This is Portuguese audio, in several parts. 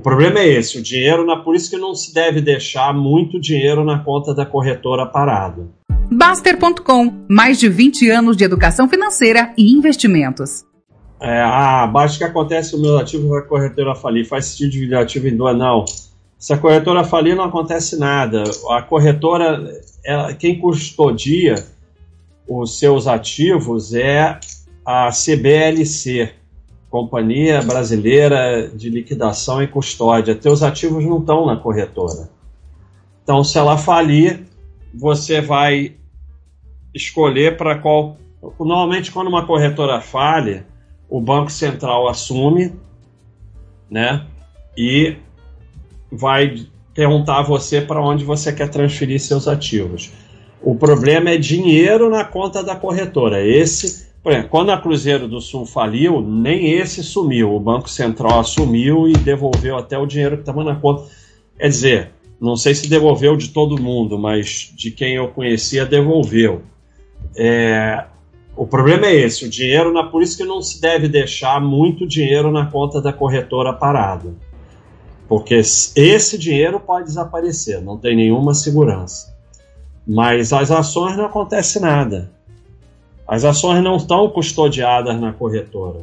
problema é esse, o dinheiro, na, por isso que não se deve deixar muito dinheiro na conta da corretora parado. Baster.com, mais de 20 anos de educação financeira e investimentos. É, ah, abaixo que acontece o meu ativo vai a corretora falir, faz sentido dividir ativo em duas, não. Se a corretora falir, não acontece nada. A corretora, ela, quem custodia os seus ativos é a CBLC, Companhia Brasileira de Liquidação e Custódia. Teus ativos não estão na corretora. Então, se ela falir, você vai escolher para qual. Normalmente, quando uma corretora falha, o Banco Central assume, né? E vai perguntar a você para onde você quer transferir seus ativos. O problema é dinheiro na conta da corretora. Esse por exemplo, quando a Cruzeiro do Sul faliu, nem esse sumiu. O Banco Central assumiu e devolveu até o dinheiro que estava na conta. Quer dizer, não sei se devolveu de todo mundo, mas de quem eu conhecia, devolveu. É, o problema é esse: o dinheiro, na, por isso que não se deve deixar muito dinheiro na conta da corretora parado. Porque esse dinheiro pode desaparecer, não tem nenhuma segurança. Mas as ações não acontece nada. As ações não estão custodiadas na corretora.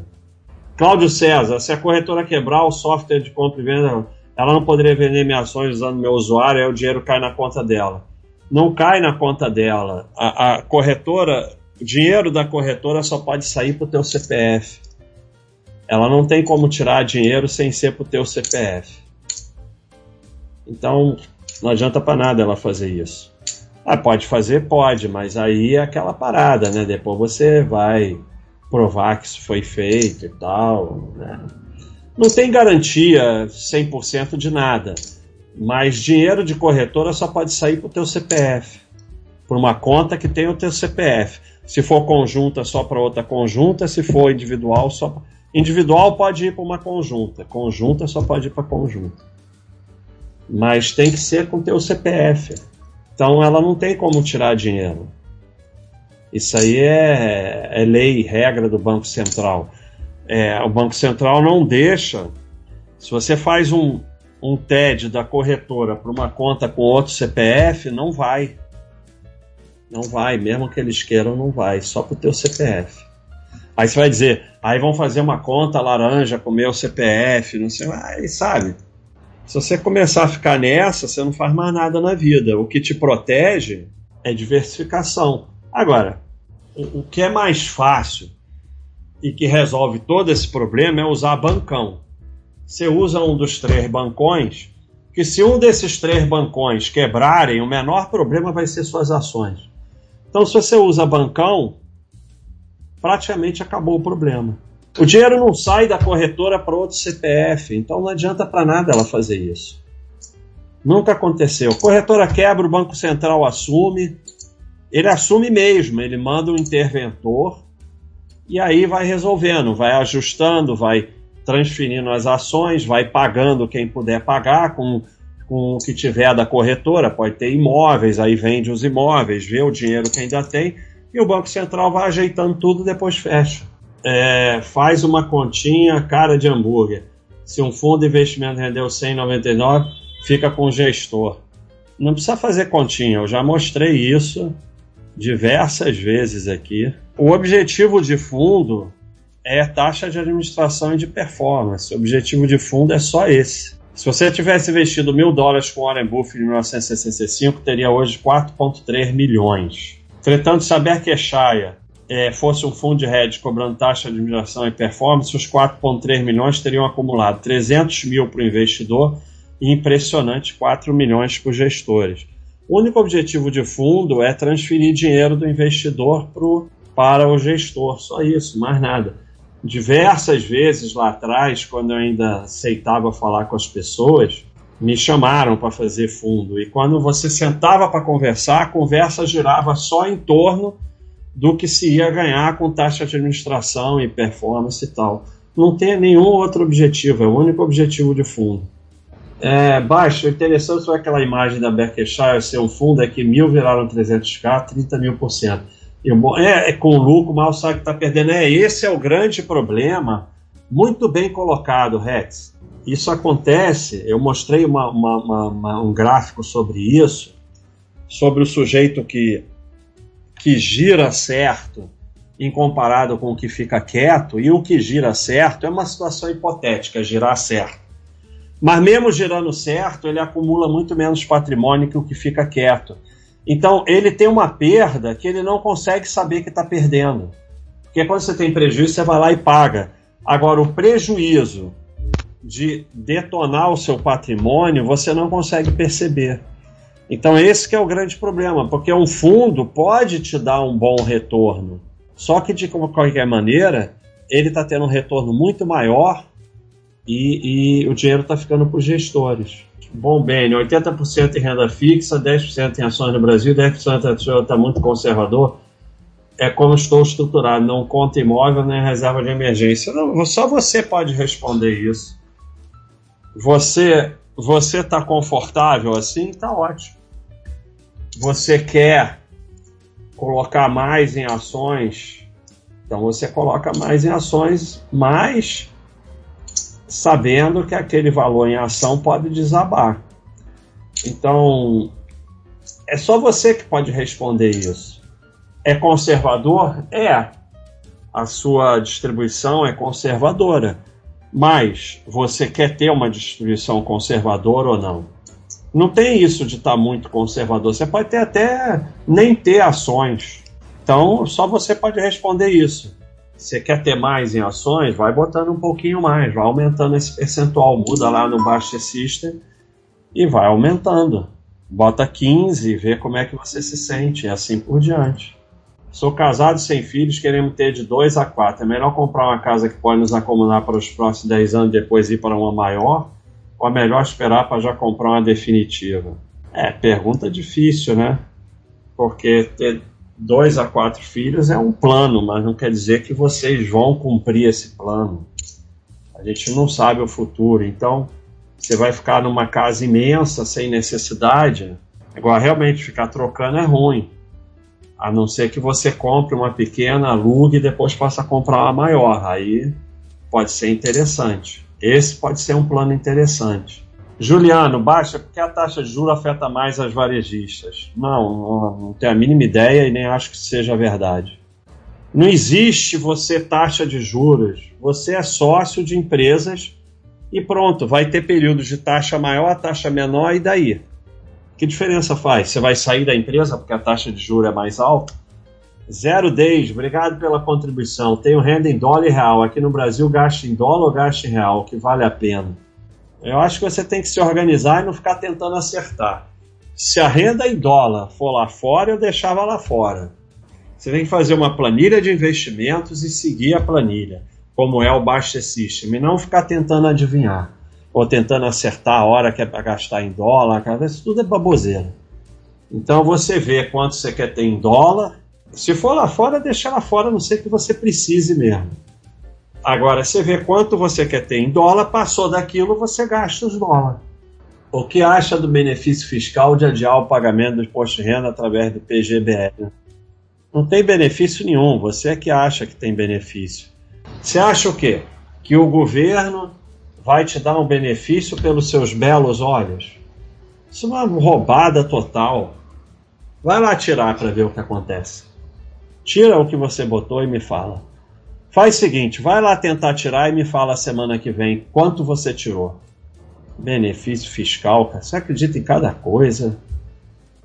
Cláudio César, se a corretora quebrar o software de compra e venda, ela não poderia vender minhas ações usando meu usuário, aí o dinheiro cai na conta dela. Não cai na conta dela. A, a corretora, o dinheiro da corretora só pode sair para o teu CPF. Ela não tem como tirar dinheiro sem ser para o teu CPF. Então, não adianta para nada ela fazer isso. Ah, pode fazer? Pode, mas aí é aquela parada, né? Depois você vai provar que isso foi feito e tal, né? Não tem garantia 100% de nada, mas dinheiro de corretora só pode sair para o teu CPF, por uma conta que tem o teu CPF. Se for conjunta, só para outra conjunta, se for individual, só individual pode ir para uma conjunta, conjunta só pode ir para conjunta. Mas tem que ser com o teu CPF. Então ela não tem como tirar dinheiro. Isso aí é, é lei, regra do Banco Central. É, o Banco Central não deixa. Se você faz um, um TED da corretora para uma conta com outro CPF, não vai. Não vai, mesmo que eles queiram, não vai, só para o teu CPF. Aí você vai dizer, aí vão fazer uma conta laranja com o meu CPF, não sei, aí sabe. Se você começar a ficar nessa, você não faz mais nada na vida. O que te protege é diversificação. Agora, o que é mais fácil e que resolve todo esse problema é usar bancão. Você usa um dos três bancões, que se um desses três bancões quebrarem, o menor problema vai ser suas ações. Então, se você usa bancão, praticamente acabou o problema. O dinheiro não sai da corretora para outro CPF, então não adianta para nada ela fazer isso. Nunca aconteceu. corretora quebra, o Banco Central assume. Ele assume mesmo, ele manda um interventor e aí vai resolvendo, vai ajustando, vai transferindo as ações, vai pagando quem puder pagar com, com o que tiver da corretora. Pode ter imóveis, aí vende os imóveis, vê o dinheiro que ainda tem e o Banco Central vai ajeitando tudo depois fecha é, faz uma continha cara de hambúrguer. Se um fundo de investimento rendeu 199, fica com o gestor. Não precisa fazer continha, eu já mostrei isso diversas vezes aqui. O objetivo de fundo é taxa de administração e de performance. O objetivo de fundo é só esse. Se você tivesse investido mil dólares com Warren Buffett em 1965, teria hoje 4,3 milhões. Entretanto, se a Berkshire é, fosse um fundo de hedge cobrando taxa de administração e performance, os 4,3 milhões teriam acumulado 300 mil para o investidor e impressionante 4 milhões para os gestores. O único objetivo de fundo é transferir dinheiro do investidor pro, para o gestor, só isso, mais nada. Diversas vezes lá atrás, quando eu ainda aceitava falar com as pessoas, me chamaram para fazer fundo. E quando você sentava para conversar, a conversa girava só em torno do que se ia ganhar com taxa de administração e performance e tal. Não tem nenhum outro objetivo, é o único objetivo de fundo. É, baixo, interessante foi aquela imagem da Berkshire ser um fundo é que mil viraram 300k, 30 mil por cento. É, é com lucro, mal sabe que está perdendo. É, esse é o grande problema Muito bem colocado, Rex. Isso acontece, eu mostrei uma, uma, uma, um gráfico sobre isso, sobre o sujeito que, que gira certo em comparado com o que fica quieto, e o que gira certo é uma situação hipotética, girar certo. Mas mesmo girando certo, ele acumula muito menos patrimônio que o que fica quieto. Então ele tem uma perda que ele não consegue saber que está perdendo. Porque quando você tem prejuízo, você vai lá e paga. Agora, o prejuízo de detonar o seu patrimônio, você não consegue perceber. Então esse é o grande problema, porque um fundo pode te dar um bom retorno, só que de qualquer maneira ele está tendo um retorno muito maior e, e o dinheiro está ficando para os gestores. Bom, bem, 80% em renda fixa, 10% em ações no Brasil, 10% está muito conservador. É como estou estruturado, não conta imóvel nem reserva de emergência. Não, só você pode responder isso. Você você está confortável assim? Está ótimo. Você quer colocar mais em ações? Então você coloca mais em ações, mas sabendo que aquele valor em ação pode desabar. Então, é só você que pode responder isso. É conservador? É. A sua distribuição é conservadora. Mas você quer ter uma distribuição conservadora ou não? Não tem isso de estar tá muito conservador. Você pode ter até nem ter ações. Então, só você pode responder isso. Você quer ter mais em ações? Vai botando um pouquinho mais, vai aumentando esse percentual. Muda lá no Baixa System e vai aumentando. Bota 15 e vê como é que você se sente, e assim por diante. Sou casado sem filhos, queremos ter de 2 a 4. É melhor comprar uma casa que pode nos acomodar para os próximos 10 anos e depois ir para uma maior? Ou é melhor esperar para já comprar uma definitiva? É, pergunta difícil, né? Porque ter dois a quatro filhos é um plano, mas não quer dizer que vocês vão cumprir esse plano. A gente não sabe o futuro, então você vai ficar numa casa imensa sem necessidade. Agora, realmente, ficar trocando é ruim. A não ser que você compre uma pequena, alugue e depois possa comprar uma maior. Aí pode ser interessante. Esse pode ser um plano interessante. Juliano, baixa porque a taxa de juros afeta mais as varejistas. Não, não tenho a mínima ideia e nem acho que seja verdade. Não existe você taxa de juros. Você é sócio de empresas e pronto, vai ter períodos de taxa maior, taxa menor e daí? Que diferença faz? Você vai sair da empresa porque a taxa de juros é mais alta? Zero Days, obrigado pela contribuição. Tenho renda em dólar e real. Aqui no Brasil, gasto em dólar ou gasto em real? Que vale a pena. Eu acho que você tem que se organizar e não ficar tentando acertar. Se a renda em dólar for lá fora, eu deixava lá fora. Você tem que fazer uma planilha de investimentos e seguir a planilha, como é o Baixa System, e não ficar tentando adivinhar ou tentando acertar a hora que é para gastar em dólar. Isso tudo é baboseira. Então você vê quanto você quer ter em dólar. Se for lá fora, deixa lá fora, a não ser que você precise mesmo. Agora, você vê quanto você quer ter em dólar, passou daquilo, você gasta os dólares. O que acha do benefício fiscal de adiar o pagamento do imposto de renda através do PGBL? Não tem benefício nenhum, você é que acha que tem benefício. Você acha o quê? Que o governo vai te dar um benefício pelos seus belos olhos? Isso é uma roubada total. Vai lá tirar para ver o que acontece. Tira o que você botou e me fala. Faz o seguinte, vai lá tentar tirar e me fala semana que vem quanto você tirou. Benefício fiscal, cara. Você acredita em cada coisa?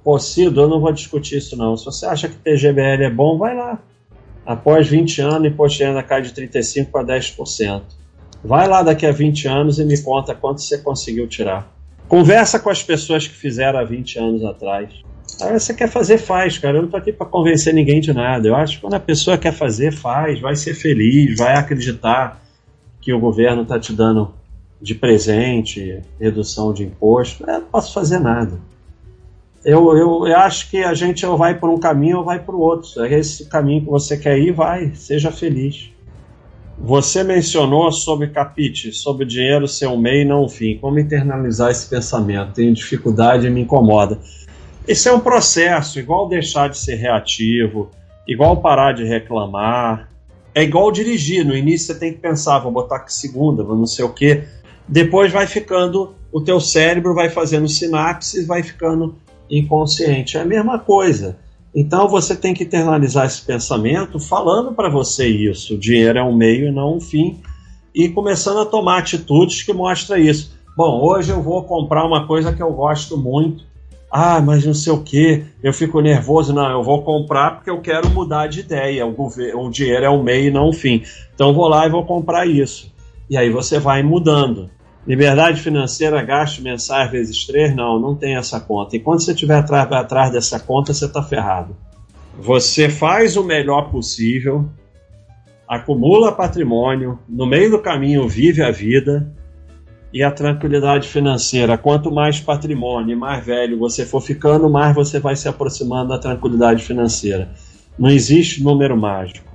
Pô, Cido, eu não vou discutir isso não. Se você acha que PGBL é bom, vai lá. Após 20 anos, imposto de renda cai de 35% para 10%. Vai lá daqui a 20 anos e me conta quanto você conseguiu tirar. Conversa com as pessoas que fizeram há 20 anos atrás. Aí você quer fazer, faz, cara. Eu não tô aqui para convencer ninguém de nada. Eu acho que quando a pessoa quer fazer, faz, vai ser feliz, vai acreditar que o governo está te dando de presente, redução de imposto. Eu não posso fazer nada. Eu, eu, eu acho que a gente ou vai por um caminho ou vai por outro. É esse caminho que você quer ir, vai, seja feliz. Você mencionou sobre capite, sobre dinheiro ser um meio e não um fim. Como internalizar esse pensamento? Tenho dificuldade e me incomoda. Esse é um processo, igual deixar de ser reativo, igual parar de reclamar. É igual dirigir. No início você tem que pensar, vou botar que segunda, vou não sei o quê. Depois vai ficando, o teu cérebro vai fazendo sinapses, vai ficando inconsciente. É a mesma coisa. Então você tem que internalizar esse pensamento falando para você isso. O dinheiro é um meio e não um fim. E começando a tomar atitudes que mostram isso. Bom, hoje eu vou comprar uma coisa que eu gosto muito. Ah, mas não sei o que, eu fico nervoso. Não, eu vou comprar porque eu quero mudar de ideia. O, o dinheiro é um meio e não um fim. Então vou lá e vou comprar isso. E aí você vai mudando. Liberdade financeira, gasto mensais vezes 3, não, não tem essa conta. Enquanto você estiver atrás, atrás dessa conta, você está ferrado. Você faz o melhor possível, acumula patrimônio, no meio do caminho vive a vida e a tranquilidade financeira. Quanto mais patrimônio e mais velho você for ficando, mais você vai se aproximando da tranquilidade financeira. Não existe número mágico.